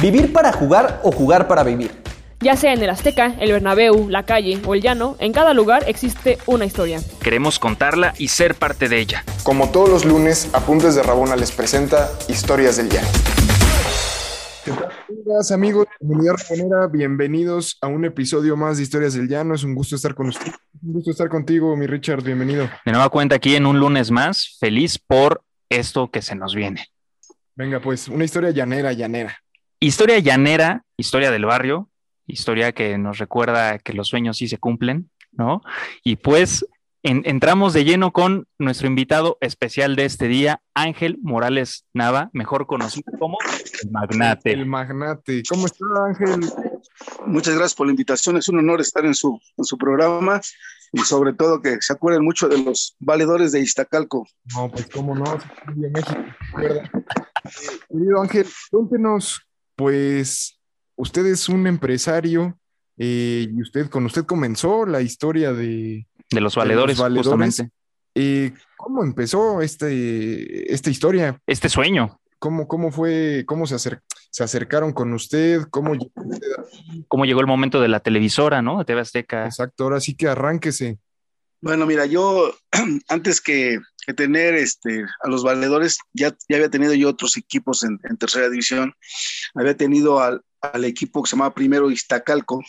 Vivir para jugar o jugar para vivir. Ya sea en el Azteca, el Bernabéu, la calle o el llano, en cada lugar existe una historia. Queremos contarla y ser parte de ella. Como todos los lunes, Apuntes de Rabona les presenta Historias del Llano. Hola amigos de Comunidad Rabonera, bienvenidos a un episodio más de Historias del Llano. Es un gusto estar con ustedes. Un gusto estar contigo, mi Richard, bienvenido. De nueva cuenta aquí en un lunes más, feliz por esto que se nos viene. Venga, pues, una historia llanera, llanera. Historia llanera, historia del barrio, historia que nos recuerda que los sueños sí se cumplen, ¿no? Y pues entramos de lleno con nuestro invitado especial de este día, Ángel Morales Nava, mejor conocido como el magnate. El magnate. ¿Cómo está, Ángel? Muchas gracias por la invitación. Es un honor estar en su, en su programa y sobre todo que se acuerden mucho de los valedores de Iztacalco. No, pues cómo no, de México, Querido Ángel, cuéntenos pues usted es un empresario eh, y usted con usted comenzó la historia de, de los valedores, justamente. Eh, ¿Cómo empezó este, esta historia? Este sueño. ¿Cómo, cómo fue, cómo se, se acercaron con usted? ¿Cómo llegó, ¿Cómo llegó el momento de la televisora, no? De TV Azteca. Exacto, ahora sí que arránquese. Bueno, mira, yo antes que, tener este, a los valedores, ya, ya había tenido yo otros equipos en, tercera división. Había tenido al, equipo que se llamaba primero Iztacalco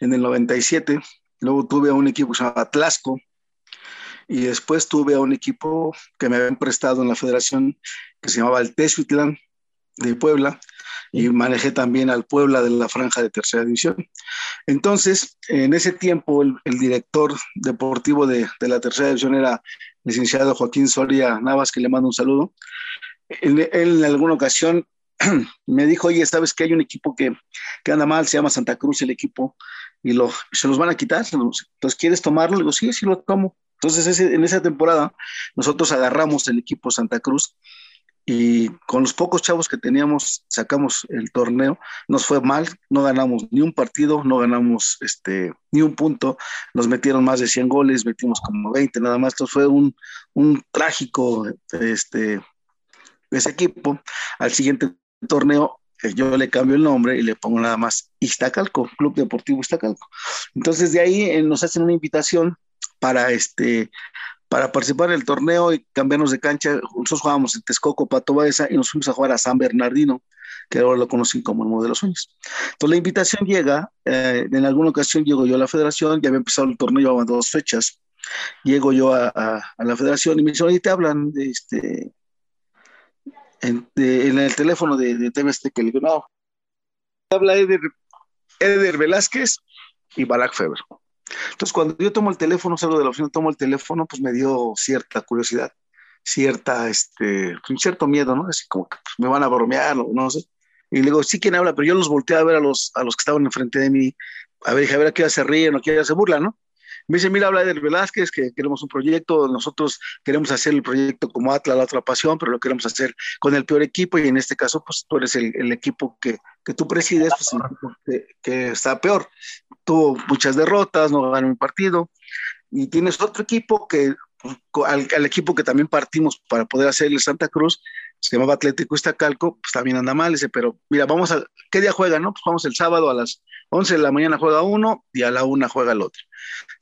en el 97. Luego tuve a un equipo que se llamaba Tlasco. Y después tuve a un equipo que me habían prestado en la federación que se llamaba el Tezuitlán de Puebla y manejé también al Puebla de la franja de tercera división. Entonces, en ese tiempo, el, director deportivo de, la tercera división era el licenciado Joaquín Soria Navas, que le mando un saludo. Él, en alguna ocasión me dijo, oye, ¿sabes que hay un equipo que, que, anda mal? Se llama Santa Cruz el equipo y lo, se los van a quitar. Entonces, ¿quieres tomarlo? Le digo, sí, sí lo tomo. Entonces, en esa temporada, nosotros agarramos el equipo Santa Cruz y con los pocos chavos que teníamos sacamos el torneo, nos fue mal, no ganamos ni un partido, no ganamos este, ni un punto, nos metieron más de 100 goles, metimos como 20 nada más, entonces fue un, un trágico este, ese equipo. Al siguiente torneo eh, yo le cambio el nombre y le pongo nada más Iztacalco, Club Deportivo Iztacalco. Entonces de ahí eh, nos hacen una invitación para este para participar en el torneo y cambiarnos de cancha. Nosotros jugábamos en Texcoco, Pato Baeza, y nos fuimos a jugar a San Bernardino, que ahora lo conocen como el Modelo Sueños. Entonces la invitación llega, eh, en alguna ocasión llego yo a la federación, ya había empezado el torneo, llevaban dos fechas. Llego yo a, la federación y me dicen, oye, te hablan de este, en, el teléfono de, de que le digo, no, habla Eder, Eder Velázquez y Barack Feber. Entonces, cuando yo tomo el teléfono, salgo de la oficina, tomo el teléfono, pues me dio cierta curiosidad, cierta, este, un cierto miedo, ¿no? Así como que pues, me van a bromear, no, no sé. Y le digo, sí, ¿quién habla? Pero yo los volteé a ver a los, a los que estaban enfrente de mí, a ver, dije, a ver, aquí ya se ríen o aquí ya se burlan, ¿no? Me dice, mira, habla de Velázquez, que queremos un proyecto, nosotros queremos hacer el proyecto como Atlas, la otra pasión, pero lo queremos hacer con el peor equipo y en este caso, pues tú eres el, equipo que, que, tú presides, pues el equipo que, que, está peor. Tuvo muchas derrotas, no ganó un partido y tienes otro equipo que, al, al equipo que también partimos para poder hacer el Santa Cruz, se llamaba Atlético Iztacalco, pues también anda mal, dice, pero mira, vamos a, ¿qué día juega, no? Pues vamos el sábado a las 11 de la mañana juega uno y a la una juega el otro.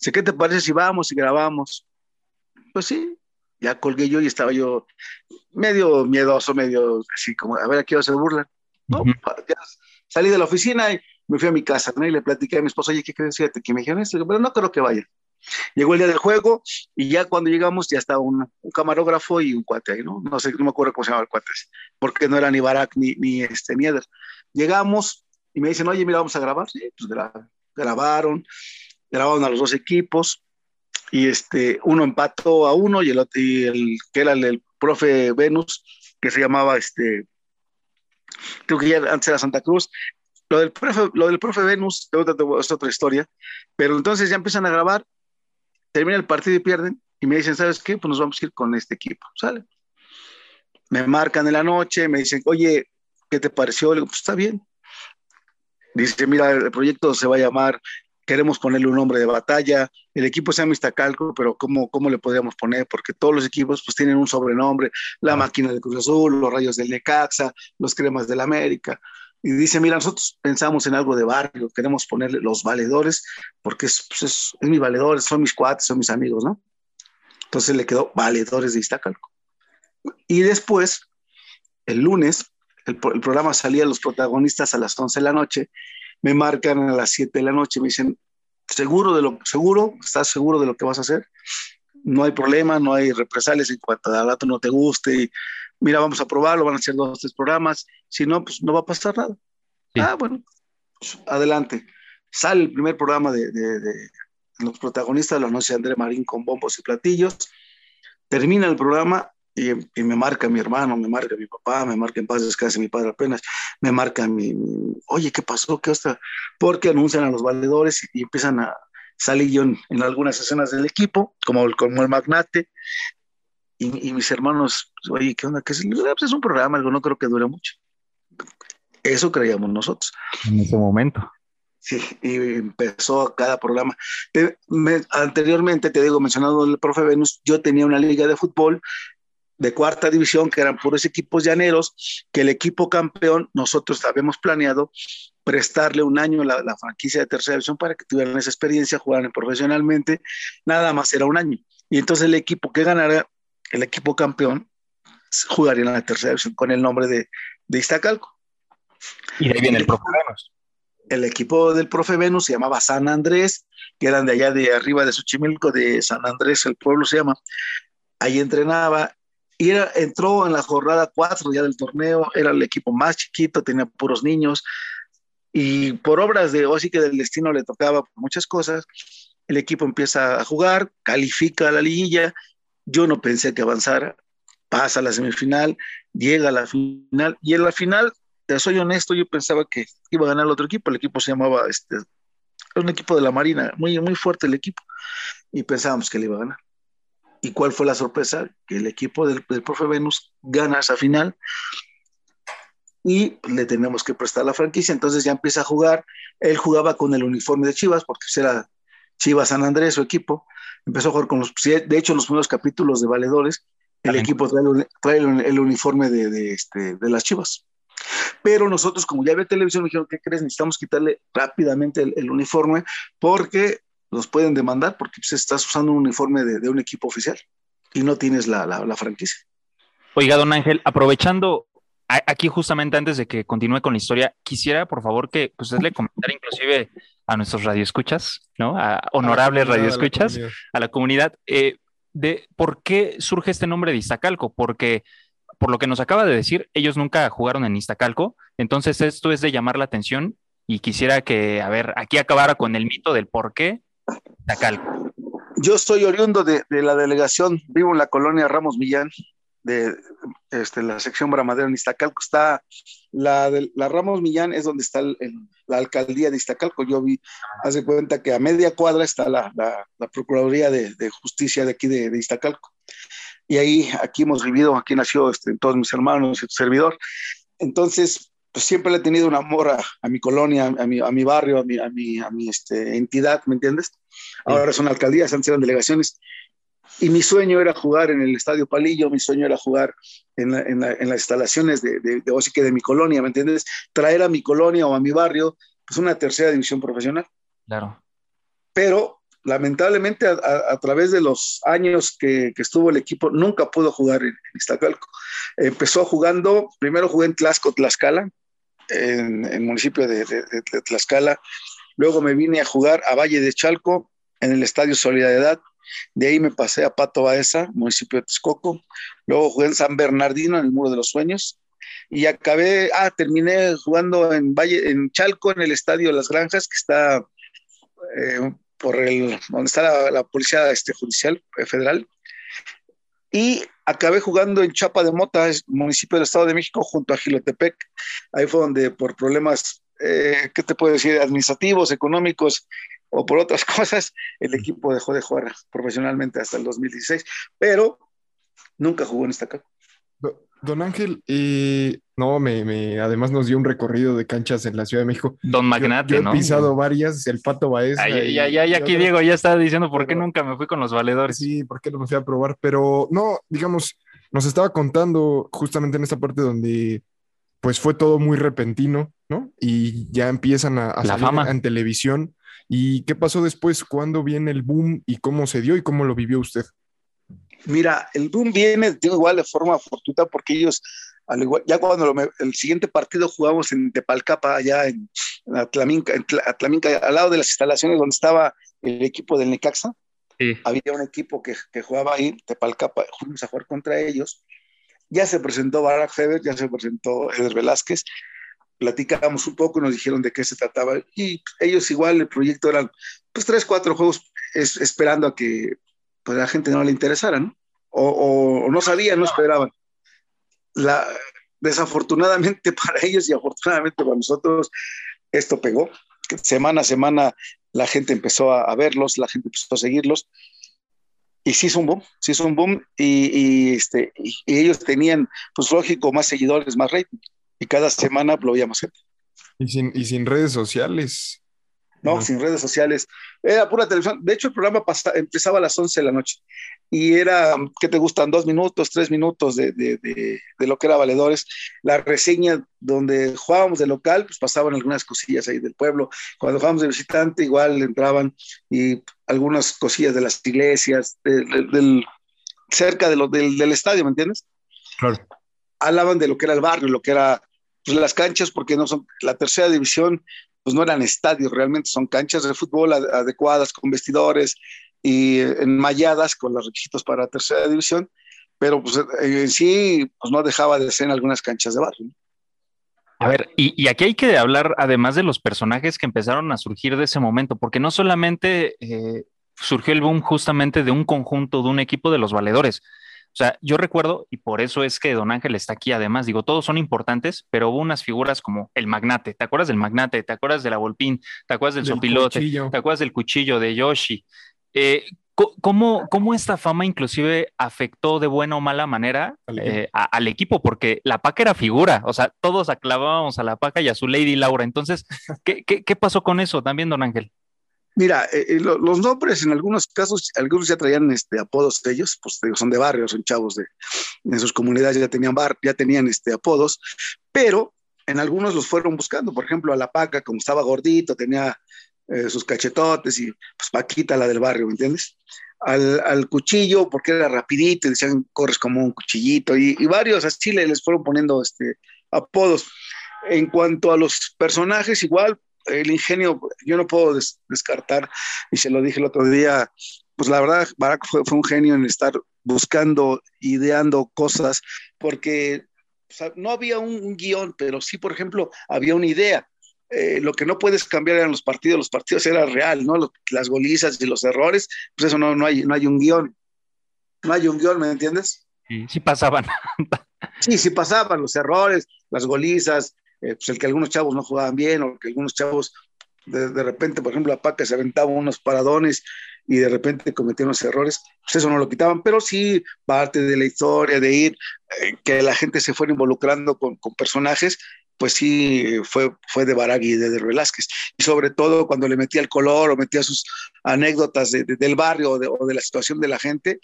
Dice, ¿qué te parece si vamos y grabamos? Pues sí, ya colgué yo y estaba yo medio miedoso, medio así como, a ver, aquí va a se burlan. No, ya salí de la oficina y me fui a mi casa, ¿no? Y le platiqué a mi esposa, oye, ¿qué crees? Fíjate que me dijeron esto, pero no creo que vaya. Llegó el día del juego y ya cuando llegamos ya estaba un, camarógrafo y un cuate ahí, ¿no? No sé, no me acuerdo cómo se llamaba el cuate, porque no era ni Barak ni, ni este, ni Eder. Llegamos y me dicen, oye, mira, vamos a grabar. Sí, pues grabaron, grabaron a los dos equipos y este, uno empató a uno y el, otro, y el que era el, profe Venus, que se llamaba este, creo que ya antes era Santa Cruz, lo del profe, lo del profe Venus es otra historia, pero entonces ya empiezan a grabar termina el partido y pierden, y me dicen, ¿sabes qué? Pues nos vamos a ir con este equipo, ¿sale? Me marcan en la noche, me dicen, oye, ¿qué te pareció? Le digo, pues está bien. Dice, mira, el proyecto se va a llamar, queremos ponerle un nombre de batalla, el equipo se llama Iztacalco, pero ¿cómo, ¿cómo le podríamos poner? Porque todos los equipos pues tienen un sobrenombre, la máquina de Cruz Azul, los rayos del Necaxa, los cremas del América. Y dice, mira, nosotros pensamos en algo de barrio, queremos ponerle los valedores, porque es, pues es, es mi valedor, son mis cuates, son mis amigos, ¿no? Entonces le quedó valedores de Iztacalco. Y después, el lunes, el, el, programa salía los protagonistas a las 11 de la noche, me marcan a las 7 de la noche, me dicen, ¿seguro de lo seguro? ¿Estás seguro de lo que vas a hacer? No hay problema, no hay represalias en cuanto al dato no te guste. Y, mira, vamos a probarlo, van a ser dos tres programas. Si no, pues no va a pasar nada. Sí. Ah, bueno, pues, adelante. Sale el primer programa de, de, de los protagonistas de la noche de André Marín con bombos y platillos. Termina el programa y, y, me marca mi hermano, me marca mi papá, me marca en paz descanse mi padre apenas, me marca mi, mi oye, ¿qué pasó? ¿Qué hasta? Porque anuncian a los valedores y, y empiezan a salir yo en, en, algunas escenas del equipo, como el, como el magnate, y, y mis hermanos, oye, ¿qué onda? ¿Qué es? Pues es un programa, algo no creo que dure mucho. Eso creíamos nosotros. En ese momento. Sí, y empezó cada programa. Te, me, anteriormente, te digo, mencionado el profe Venus, yo tenía una liga de fútbol de cuarta división, que eran puros equipos llaneros, que el equipo campeón, nosotros habíamos planeado prestarle un año la, la franquicia de tercera división para que tuvieran esa experiencia, jugaran profesionalmente, nada más era un año. Y entonces el equipo que ganara, el equipo campeón, jugaría en la tercera división con el nombre de, de Iztacalco. Y de ahí viene el profe Venus. El equipo del profe Venus se llamaba San Andrés, que eran de allá de arriba de Xochimilco, de San Andrés, el pueblo se llama. Ahí entrenaba y era, entró en la jornada 4 ya del torneo, era el equipo más chiquito, tenía puros niños, y por obras de, o sí que del destino le tocaba muchas cosas, el equipo empieza a jugar, califica a la liguilla, yo no pensé que avanzara, pasa a la semifinal, llega a la final, y en la final, te soy honesto, yo pensaba que iba a ganar el otro equipo, el equipo se llamaba, este, un equipo de la Marina, muy, muy fuerte el equipo, y pensábamos que le iba a ganar. ¿Y cuál fue la sorpresa? Que el equipo del, del profe Venus gana esa final y le tenemos que prestar la franquicia, entonces ya empieza a jugar, él jugaba con el uniforme de Chivas, porque era Chivas San Andrés, su equipo, empezó a jugar con los, de hecho los primeros capítulos de Valedores, el También. equipo trae, trae el, el, uniforme de, de, este, de las Chivas. Pero nosotros, como ya había televisión, me dijeron, ¿qué crees? Necesitamos quitarle rápidamente el, el uniforme porque los pueden demandar porque pues, estás usando un uniforme de, de, un equipo oficial y no tienes la, la, la franquicia. Oiga, don Ángel, aprovechando aquí justamente antes de que continúe con la historia, quisiera por favor que pues, usted le comentara inclusive a nuestros radioescuchas, ¿no? A honorables radioescuchas, a la, a la comunidad, eh, de por qué surge este nombre de Iztacalco, porque por lo que nos acaba de decir, ellos nunca jugaron en Iztacalco, entonces esto es de llamar la atención y quisiera que, a ver, aquí acabara con el mito del por qué Iztacalco. Yo soy oriundo de, de la delegación, vivo en la colonia Ramos Millán, de este, la sección Bramadero en Iztacalco. Está la, de, la Ramos Millán, es donde está el, el, la alcaldía de Iztacalco. Yo vi, hace cuenta que a media cuadra está la, la, la Procuraduría de, de, Justicia de aquí de, de, Iztacalco. Y ahí, aquí hemos vivido, aquí nació este, todos mis hermanos y tu servidor. Entonces, pues siempre le he tenido un amor a, a mi colonia, a mi, a mi, barrio, a mi, a mi, a mi este, entidad, ¿me entiendes? Ahora son alcaldías, antes eran delegaciones y mi sueño era jugar en el Estadio Palillo, mi sueño era jugar en, la, en, la, en las instalaciones de, de, de, de, de mi colonia, ¿me entiendes? Traer a mi colonia o a mi barrio, pues una tercera división profesional. Claro. Pero lamentablemente a, a, a través de los años que, que, estuvo el equipo, nunca pudo jugar en, en Iztacalco. Empezó jugando, primero jugué en Tlaxco, Tlaxcala, en el municipio de, de Tlaxcala, luego me vine a jugar a Valle de Chalco, en el Estadio Solidaridad, de ahí me pasé a Pato Baeza, municipio de Texcoco. Luego jugué en San Bernardino, en el Muro de los Sueños. Y acabé, ah, terminé jugando en Valle, en Chalco, en el Estadio las Granjas, que está eh, por el, donde está la, la Policía este, Judicial eh, Federal. Y acabé jugando en Chapa de Mota, municipio del Estado de México, junto a Gilotepec. Ahí fue donde por problemas, eh, ¿qué te puedo decir?, administrativos, económicos, o por otras cosas, el equipo dejó de jugar profesionalmente hasta el 2016, pero nunca jugó en esta casa. Don Ángel, eh, no, me, me, además nos dio un recorrido de canchas en la Ciudad de México. Don Magnate, yo, yo ¿no? he pisado varias, el Pato Baez. Ay, ya, ya, ya, aquí otras. Diego ya estaba diciendo por qué pero, nunca me fui con los valedores. Sí, por qué no me fui a probar, pero no, digamos, nos estaba contando justamente en esta parte donde pues fue todo muy repentino ¿no? Y ya empiezan a, a La salir fama. en televisión. ¿Y qué pasó después? ¿Cuándo viene el boom y cómo se dio y cómo lo vivió usted? Mira, el boom viene digo, igual de forma fortuita porque ellos, al igual, ya cuando lo el siguiente partido jugamos en Tepalcapa, allá en, en Atlaminca, en Tla- Atlaminca, al lado de las instalaciones donde estaba el equipo del Necaxa, Sí. había un equipo que, que jugaba ahí, Tepalcapa, fuimos a jugar contra ellos. Ya se presentó Barack Heber, ya se presentó Eder Velázquez, platicamos un poco, nos dijeron de qué se trataba y ellos igual el proyecto eran pues tres, cuatro juegos es- esperando a que pues, la gente no le interesara, ¿no? O, o- o no sabían, no esperaban. La, desafortunadamente para ellos y afortunadamente para nosotros, esto pegó. Semana a semana la gente empezó a, a verlos, la gente empezó a seguirlos. Y sí hizo un boom, sí hizo un boom. Y, y, este, y, y ellos tenían, pues lógico, más seguidores, más rating. Y cada semana lo veía más gente. Y sin, y sin redes sociales. ¿no? No. Sin redes sociales. Era pura televisión. De hecho, el programa empezaba a las 11 de la noche y era, ¿qué te gustan? Dos minutos, tres minutos de, de, de, de lo que era Valedores. La reseña donde jugábamos de local, pues pasaban algunas cosillas ahí del pueblo. Cuando jugábamos de visitante, igual entraban y algunas cosillas de las iglesias, de- de- del, cerca de lo, del, del estadio, ¿me entiendes? Claro. Hablaban de lo que era el barrio, lo que era pues, las canchas, porque no son la tercera división, pues no eran estadios, realmente son canchas de fútbol ad- adecuadas con vestidores y eh, enmalladas con los requisitos para tercera división, pero pues eh, en sí pues no dejaba de ser en algunas canchas de barrio. A ver, y, y aquí hay que hablar además de los personajes que empezaron a surgir de ese momento, porque no solamente eh, surgió el boom justamente de un conjunto, de un equipo de los valedores. O sea, yo recuerdo, y por eso es que Don Ángel está aquí además, digo, todos son importantes, pero hubo unas figuras como el magnate, ¿te acuerdas del magnate? ¿Te acuerdas de la Volpín? ¿Te acuerdas del, Del sopilote? cuchillo. ¿Te acuerdas del cuchillo de Yoshi? Eh, ¿cómo, ¿Cómo esta fama inclusive afectó de buena o mala manera Al equipo. eh, a- al equipo? Porque la paca era figura, o sea, todos aclavábamos a la paca y a su Lady Laura. Entonces, ¿qué, qué, qué pasó con eso también, don Ángel? Mira, eh, eh, lo- los nombres en algunos casos, algunos ya traían este, apodos de ellos, pues son de barrio, son chavos de en sus comunidades ya tenían bar, ya tenían este, apodos, pero en algunos los fueron buscando, por ejemplo, a la Paca, como estaba gordito, tenía eh, sus cachetotes y pues Paquita, la del barrio, ¿me entiendes? Al, cuchillo, porque era rapidito, y decían, corres como un cuchillito, y, y varios así le- les fueron poniendo este, apodos. En cuanto a los personajes, igual, el ingenio, yo no puedo des- descartar, y se lo dije el otro día, pues la verdad, Barack fue, fue un genio en estar buscando, ideando cosas, porque o sea, no había un, un guion, pero sí, por ejemplo, había una idea. Eh, lo que no puedes cambiar eran los partidos, los partidos era real, ¿no? Los- las golizas y los errores, pues eso no, no, hay, no hay un guion. No hay un guion, ¿me entiendes? Sí, sí pasaban. Sí, sí pasaban los errores, las golizas, eh, pues el que algunos chavos no jugaban bien o que algunos chavos de, de repente, por ejemplo, la Paca se aventaba unos paradones y de repente cometía unos errores, pues eso no lo quitaban, pero sí parte de la historia, de ir, eh, que la gente se fuera involucrando con, con personajes, pues sí fue, fue de Baragui y de, de Velázquez. Y sobre todo cuando le metía el color o metía sus anécdotas de, de, del barrio o o de, la situación de la gente,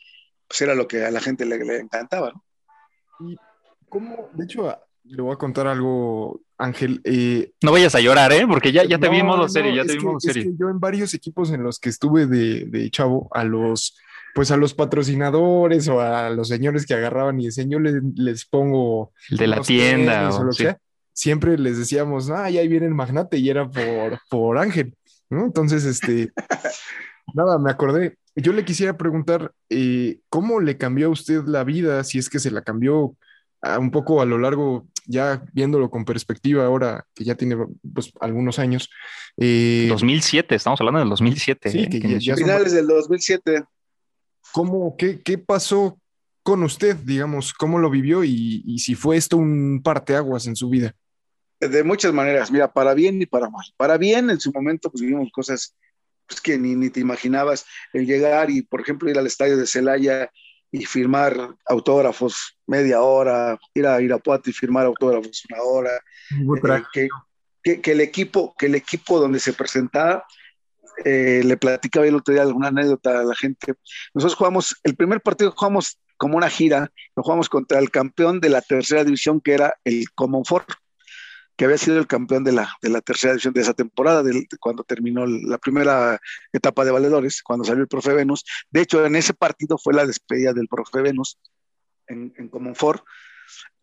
pues era lo que a la gente le, le encantaba, ¿no? Y cómo, de hecho, le voy a contar algo, Ángel. Eh, no vayas a llorar, ¿eh? Porque ya, ya te no, vi en modo no, serio, ya te vi en modo es serio. que yo en varios equipos en los que estuve de, de chavo, a los, pues a los patrocinadores o a los señores que agarraban y decían, yo les, les pongo el de la tienda o, o lo sí. que sea, siempre les decíamos, ah, ya ahí viene el magnate y era por, por Ángel, ¿no? Entonces, este, nada, me acordé. Yo le quisiera preguntar, eh, ¿cómo le cambió a usted la vida, si es que se la cambió a un poco a lo largo, ya viéndolo con perspectiva ahora, que ya tiene pues, algunos años? Eh, 2007, estamos hablando del 2007. Sí, eh, que ya, ya finales son... del 2007. ¿Cómo, qué, qué pasó con usted, digamos? ¿Cómo lo vivió y, y si fue esto un parteaguas en su vida? De muchas maneras, mira, para bien y para mal. Para bien, en su momento, pues vivimos cosas pues, que ni, ni te imaginabas, el llegar y, por ejemplo, ir al estadio de Celaya y firmar autógrafos media hora, ir a Irapuato y firmar autógrafos una hora, eh, que, que, que, el equipo, que el equipo donde se presentaba, eh, le platicaba el otro día alguna anécdota a la gente, nosotros jugamos, el primer partido jugamos como una gira, lo jugamos contra el campeón de la tercera división que era el Comonfort, que había sido el campeón de la, de la tercera división de esa temporada, de, cuando terminó la primera etapa de valedores, cuando salió el profe Venus. De hecho, en ese partido fue la despedida del profe Venus en, en Comonfort.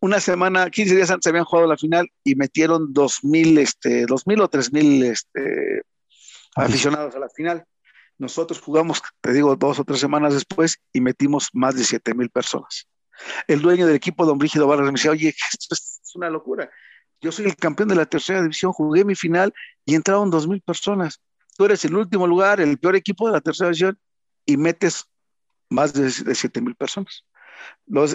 Una semana, 15 días antes habían jugado la final y metieron 2.000 este, 2000 o 3.000 este, aficionados a la final. Nosotros jugamos, te digo, dos o tres semanas después y metimos más de 7.000 personas. El dueño del equipo, don Brígido Vargas, me decía, oye, esto es una locura yo soy el campeón de la tercera división, jugué mi final y entraron dos mil personas. Tú eres el último lugar, el peor equipo de la tercera división y metes más de, siete mil personas.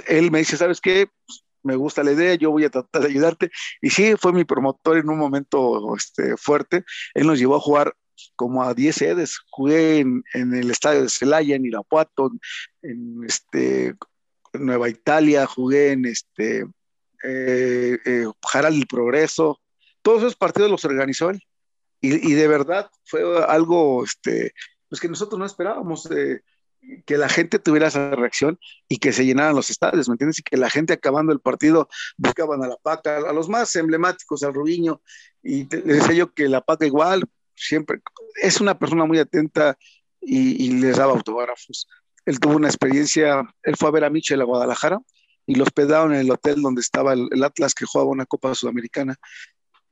Él me dice, ¿sabes qué? Pues, me gusta la idea, yo voy a tratar de ayudarte. Y sí, fue mi promotor en un momento este, fuerte. Él nos llevó a jugar como a 10 sedes. Jugué en, el estadio de Celaya, en Irapuato, en, este, Nueva Italia, jugué en, este, eh, eh, el Progreso, todos esos partidos los organizó él. Y, de verdad fue algo este, pues que nosotros no esperábamos, eh, que la gente tuviera esa reacción y que se llenaran los estadios, ¿me entiendes? Y que la gente acabando el partido buscaban a la Paca, a los más emblemáticos, al Rubiño, y les decía yo que la Paca igual, siempre, es una persona muy atenta y, y les daba autógrafos. Él tuvo una experiencia, él fue a ver a Michel a Guadalajara y lo hospedaron en el hotel donde estaba el, Atlas que jugaba una Copa Sudamericana.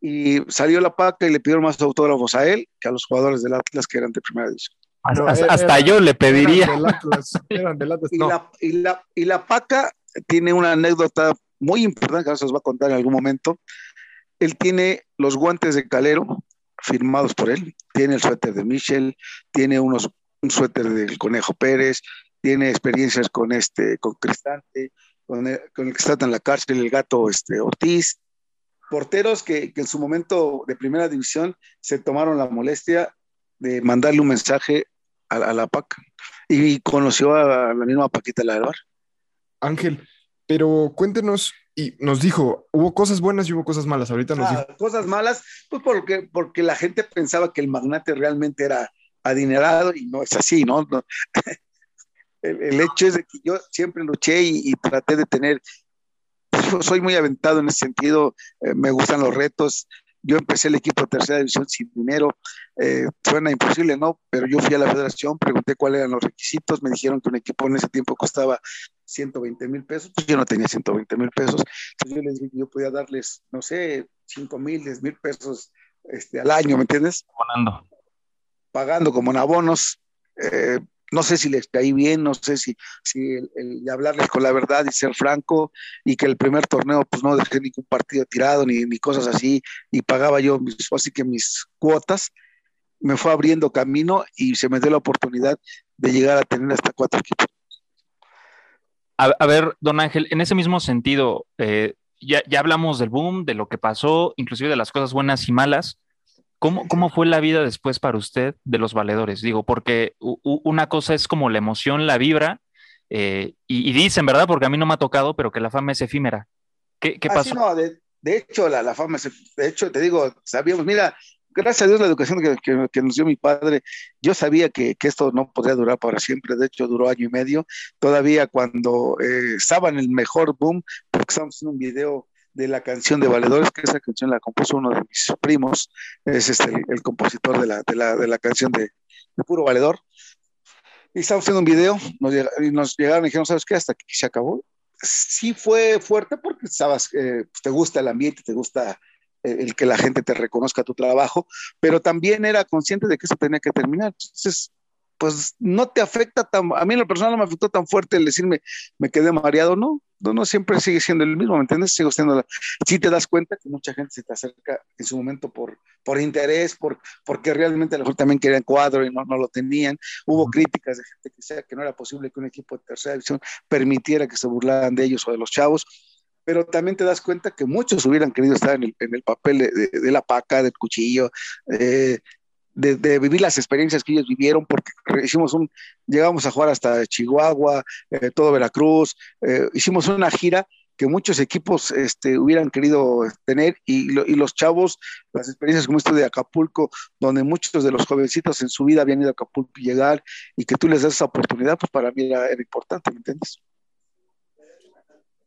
Y salió la paca y le pidieron más autógrafos a él que a los jugadores del Atlas que eran de primera división. Hasta, yo le pediría. y, la, y, la, paca tiene una anécdota muy importante que se os va a contar en algún momento. Él tiene los guantes de calero firmados por él, tiene el suéter de Michel, tiene unos, un suéter del Conejo Pérez, tiene experiencias con este, con Cristante, con el, que está en la cárcel, el gato este, Ortiz, porteros que, en su momento de primera división se tomaron la molestia de mandarle un mensaje a, la PAC y conoció a la misma Paquita la del bar. Ángel, pero cuéntenos, y nos dijo, hubo cosas buenas y hubo cosas malas. Ahorita nos ah, Cosas malas, pues porque, porque la gente pensaba que el magnate realmente era adinerado y no es así, ¿no? El, hecho es de que yo siempre luché y, traté de tener, soy muy aventado en ese sentido, eh, me gustan los retos. Yo empecé el equipo de tercera división sin dinero, eh, suena imposible, ¿no? Pero yo fui a la federación, pregunté cuáles eran los requisitos, me dijeron que un equipo en ese tiempo costaba 120 mil pesos, pues yo no tenía 120 mil pesos, entonces yo les dije que yo podía darles, no sé, 5 mil, 10 mil pesos este, al año, ¿me entiendes? Pagando. Pagando como en abonos, eh, no sé si les caí bien, no sé si, si hablarles con la verdad y ser franco y que el primer torneo pues no dejé ningún partido tirado ni, ni cosas así y pagaba yo mis, así que mis cuotas, me fue abriendo camino y se me dio la oportunidad de llegar a tener hasta cuatro equipos. A, ver, don Ángel, en ese mismo sentido, eh, ya, ya hablamos del boom, de lo que pasó, inclusive de las cosas buenas y malas. ¿Cómo, fue la vida después para usted de los valedores? Digo, porque una cosa es como la emoción, la vibra, eh, y, dicen, ¿verdad? Porque a mí no me ha tocado, pero que la fama es efímera. ¿Qué, qué ah, pasó? no, de, hecho, la, fama es, de hecho, te digo, sabíamos, mira, gracias a Dios la educación que, nos dio mi padre, yo sabía que, esto no podría durar para siempre, de hecho duró año y medio, todavía cuando eh, estaba en el mejor boom, porque estábamos en un video de la canción de Valedores, que esa canción la compuso uno de mis primos, es este, el, compositor de la, de, la, de la, canción de, Puro Valedor. Y estábamos haciendo un video nos, llegaron y dijeron, ¿sabes qué? Hasta que se acabó. Sí fue fuerte porque sabes, eh, pues, te gusta el ambiente, te gusta el que la gente te reconozca tu trabajo, pero también era consciente de que eso tenía que terminar. Entonces, pues no te afecta tan, a mí en lo personal no me afectó tan fuerte el decirme, me quedé mareado, no, no, no siempre sigue siendo el mismo, ¿me entiendes? Sigo siendo, la... sí te das cuenta que mucha gente se te acerca en su momento por, por interés, por, porque realmente a lo mejor también querían cuadro y no, no lo tenían, hubo críticas de gente que sea que no era posible que un equipo de tercera división permitiera que se burlaran de ellos o de los chavos, pero también te das cuenta que muchos hubieran querido estar en el, en el papel de, de, la paca, del cuchillo, eh, de, vivir las experiencias que ellos vivieron, porque hicimos un, llegamos a jugar hasta Chihuahua, eh, todo Veracruz, eh, hicimos una gira que muchos equipos este, hubieran querido tener y, los chavos, las experiencias como esto de Acapulco, donde muchos de los jovencitos en su vida habían ido a Acapulco y llegar y que tú les das esa oportunidad, pues para mí era, importante, ¿me entiendes?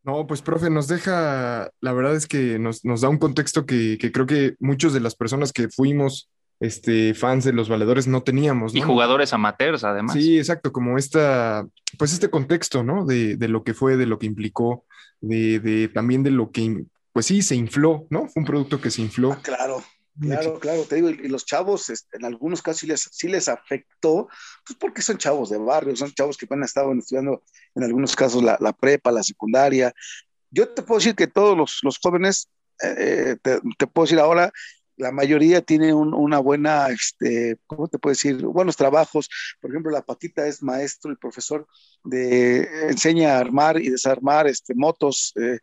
No, pues profe, nos deja, la verdad es que nos, nos da un contexto que, que creo que muchos de las personas que fuimos este, fans de los valedores no teníamos, Y jugadores amateurs, además. Sí, exacto, como esta, pues este contexto, ¿no? De, de lo que fue, de lo que implicó, de, de también de lo que, pues sí, se infló, ¿no? Fue un producto que se infló. Ah, claro, claro, claro, te digo, y, los chavos, este, en algunos casos sí les, sí les afectó, pues porque son chavos de barrio, son chavos que han estado estudiando en algunos casos la, la prepa, la secundaria. Yo te puedo decir que todos los, los jóvenes, eh, te, te puedo decir ahora, la mayoría tiene un- una buena, este, ¿cómo te puedo decir? Buenos trabajos. Por ejemplo, la Paquita es maestro y profesor de, enseña a armar y desarmar este, motos. eh,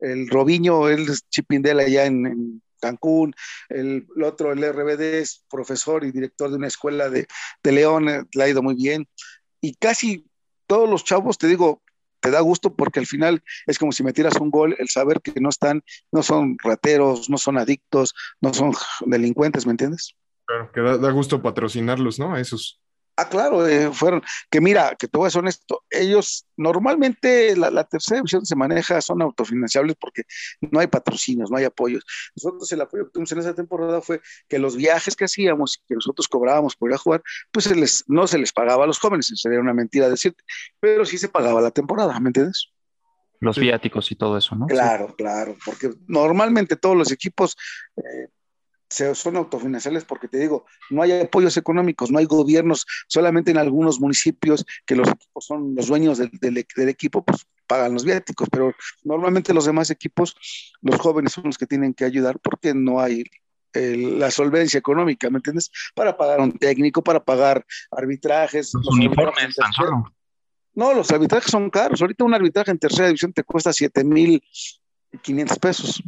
el Robiño, él es chipindel allá en, en Cancún. El, el otro, el RBD, es profesor y director de una escuela de, de León, eh, le ha ido muy bien. Y casi todos los chavos, te digo, te da gusto porque al final es como si metieras un gol, el saber que no están, no son rateros, no son adictos, no son delincuentes, ¿me entiendes? Claro, que da, da gusto patrocinarlos, ¿no? A esos. Ah, claro, eh, fueron, que mira, que te voy a ser honesto, ellos normalmente la, la tercera división se maneja, son autofinanciables porque no hay patrocinios, no hay apoyos. Nosotros el apoyo que tuvimos en esa temporada fue que los viajes que hacíamos, que nosotros cobrábamos por ir a jugar, pues se les, no se les pagaba a los jóvenes, sería una mentira decirte, pero sí se pagaba la temporada, ¿me entiendes? Los Sí. viáticos y todo eso, ¿no? Claro, claro, porque normalmente todos los equipos eh, se, son autofinanciables porque te digo, no hay apoyos económicos, no hay gobiernos, solamente en algunos municipios que los equipos son los dueños del, del- del equipo, pues pagan los viáticos, pero normalmente los demás equipos, los jóvenes son los que tienen que ayudar porque no hay el- la solvencia económica, ¿me entiendes? Para pagar un técnico, para pagar arbitrajes. Los los uniformes tan solo. no, los arbitrajes son caros. Ahorita un arbitraje en tercera división te cuesta 7,500 pesos.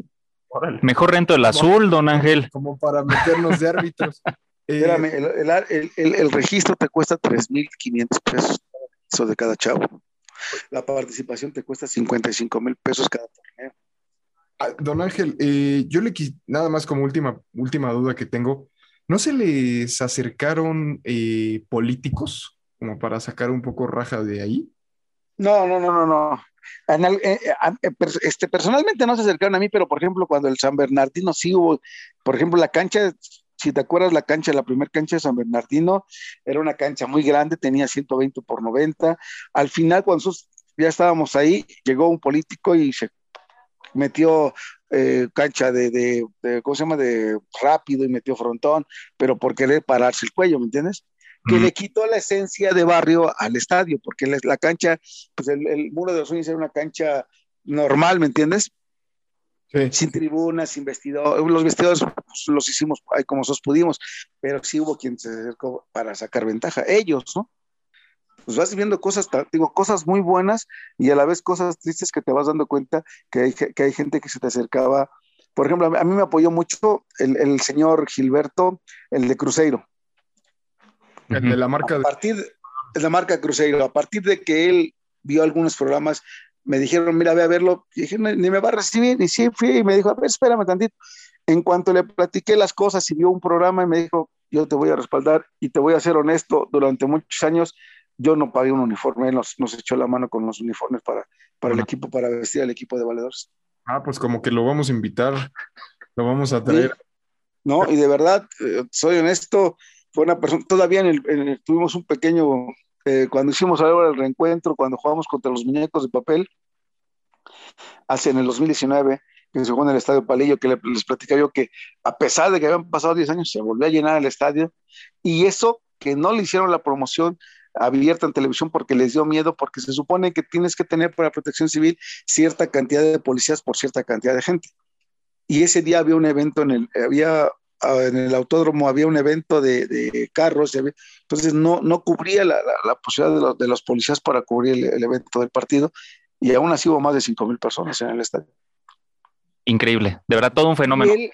Mejor rento el azul, don Ángel. Como para meternos de árbitros. Eh, Espérame, el, el- el- el- el registro te cuesta 3,500 pesos. Eso de cada chavo. La participación te cuesta 55 mil pesos cada torneo. Ah, Don Ángel, eh, yo le quis, nada más como última, última duda que tengo, ¿no se les acercaron eh, políticos como para sacar un poco raja de ahí? No, no, no, no, no. Eh, eh, eh, este, personalmente no se acercaron a mí, pero por ejemplo, cuando el San Bernardino sí hubo, por ejemplo, la cancha, si te acuerdas, la cancha, la primera cancha de San Bernardino era una cancha muy grande, tenía 120 por 90. Al final, cuando ya estábamos ahí, llegó un político y se metió cancha de, de, de, ¿cómo se llama?, de rápido y metió frontón, pero por querer pararse el cuello, ¿me entiendes? Que Mm. le quitó la esencia de barrio al estadio, porque la, la cancha, pues el, el, muro de los sueños era una cancha normal, ¿me entiendes? Sí. Sin tribunas, sin vestidores, los vestidores pues, los hicimos ahí como nosotros pudimos, pero sí hubo quien se acercó para sacar ventaja, ellos, ¿no? Pues vas viendo cosas, digo, cosas muy buenas y a la vez cosas tristes que te vas dando cuenta que hay, que hay gente que se te acercaba. Por ejemplo, a mí me apoyó mucho el, el señor Gilberto, el de Cruzeiro. El de la marca A partir de la marca Cruzeiro, a partir de que él vio algunos programas, me dijeron, mira, ve a verlo. Y dije, ni me va a recibir. Y sí, fui y me dijo, a ver, espérame tantito. En cuanto le platiqué las cosas y vio un programa y me dijo, yo te voy a respaldar y te voy a ser honesto, durante muchos años yo no pagué un uniforme, él nos, nos echó la mano con los uniformes para, para el equipo, para vestir al equipo de valedores. Ah, pues como que lo vamos a invitar, lo vamos a traer. Sí. No, y de verdad, eh, soy honesto, fue una persona, todavía en el, en el, tuvimos un pequeño, eh, cuando hicimos ahora el reencuentro, cuando jugamos contra los muñecos de papel, hace en el 2019, que se jugó en el Estadio Palillo, que les platicaba yo que a pesar de que habían pasado 10 años, se volvió a llenar el estadio, y eso que no le hicieron la promoción abierta en televisión porque les dio miedo, porque se supone que tienes que tener para protección civil cierta cantidad de policías por cierta cantidad de gente. Y ese día había un evento en el, había en el autódromo había un evento de, de carros, había, entonces no, no cubría la, la, la posibilidad de, lo, de, los policías para cubrir el, el, evento del partido, y aún así hubo más de 5 mil personas en el estadio. Increíble, de verdad, todo un fenómeno. Y él,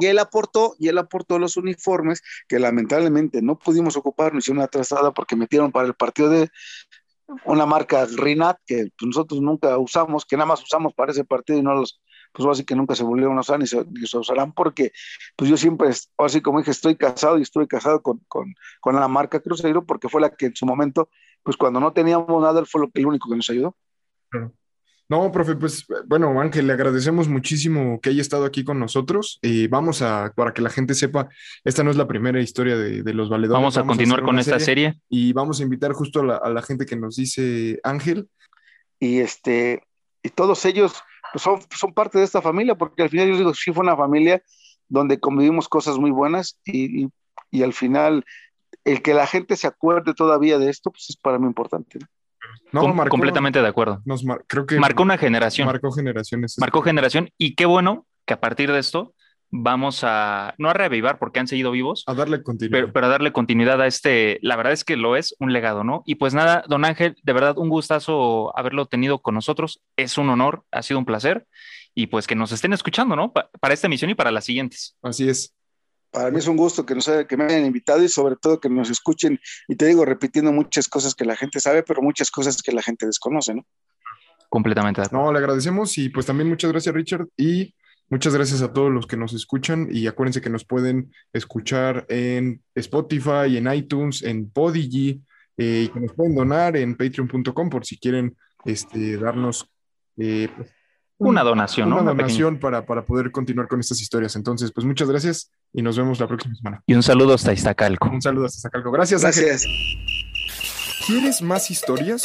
y él, aportó, y él aportó los uniformes que lamentablemente no pudimos ocupar, nos hicieron una trazada porque metieron para el partido de una marca Rinat que nosotros nunca usamos, que nada más usamos para ese partido y no los, pues así que nunca se volvieron a usar ni se, ni se, usarán porque pues yo siempre, así como dije, estoy casado y estoy casado con, con, con, la marca Cruzeiro porque fue la que en su momento, pues cuando no teníamos nada, fue lo, el único que nos ayudó. No, profe, pues bueno, Ángel, le agradecemos muchísimo que haya estado aquí con nosotros. y vamos a, para que la gente sepa, esta no es la primera historia de, de los valedores. Vamos a continuar hacer con esta serie. Y vamos a invitar justo a la, a la gente que nos dice Ángel. y este y todos ellos pues, son, son parte de esta familia, porque al final yo digo, sí fue una familia donde convivimos cosas muy buenas y, y- y al final el que la gente se acuerde todavía de esto, pues es para mí importante. ¿no? No, Com- marcó- completamente de acuerdo. Nos mar- creo que Marcó una generación. marcó generaciones. Marcó generación y qué bueno que a partir de esto vamos a, no a reavivar porque han seguido vivos, A darle continuidad. pero, pero a darle continuidad a este, la verdad es que lo es un legado, ¿no? Y pues nada, don Ángel, de verdad un gustazo haberlo tenido con nosotros, es un honor, ha sido un placer y pues que nos estén escuchando, ¿no? Pa- para esta emisión y para las siguientes. Así es. Para mí es un gusto que, nos, haya- que me hayan invitado y sobre todo que nos escuchen y te digo repitiendo muchas cosas que la gente sabe, pero muchas cosas que la gente desconoce, ¿no? Completamente. No, le agradecemos y pues también muchas gracias, Richard. Y muchas gracias a todos los que nos escuchan. Y acuérdense que nos pueden escuchar en Spotify, en iTunes, en Podigy, eh, y que nos pueden donar en patreon.com por si quieren este, darnos eh, pues, un- Una donación, ¿no? una Una pequeña. donación para, para poder continuar con estas historias. Entonces, pues muchas gracias y nos vemos la próxima semana. Y un saludo hasta Iztacalco. Un saludo hasta Sacalco. Gracias, Ángel. Gracias. ¿Quieres más historias?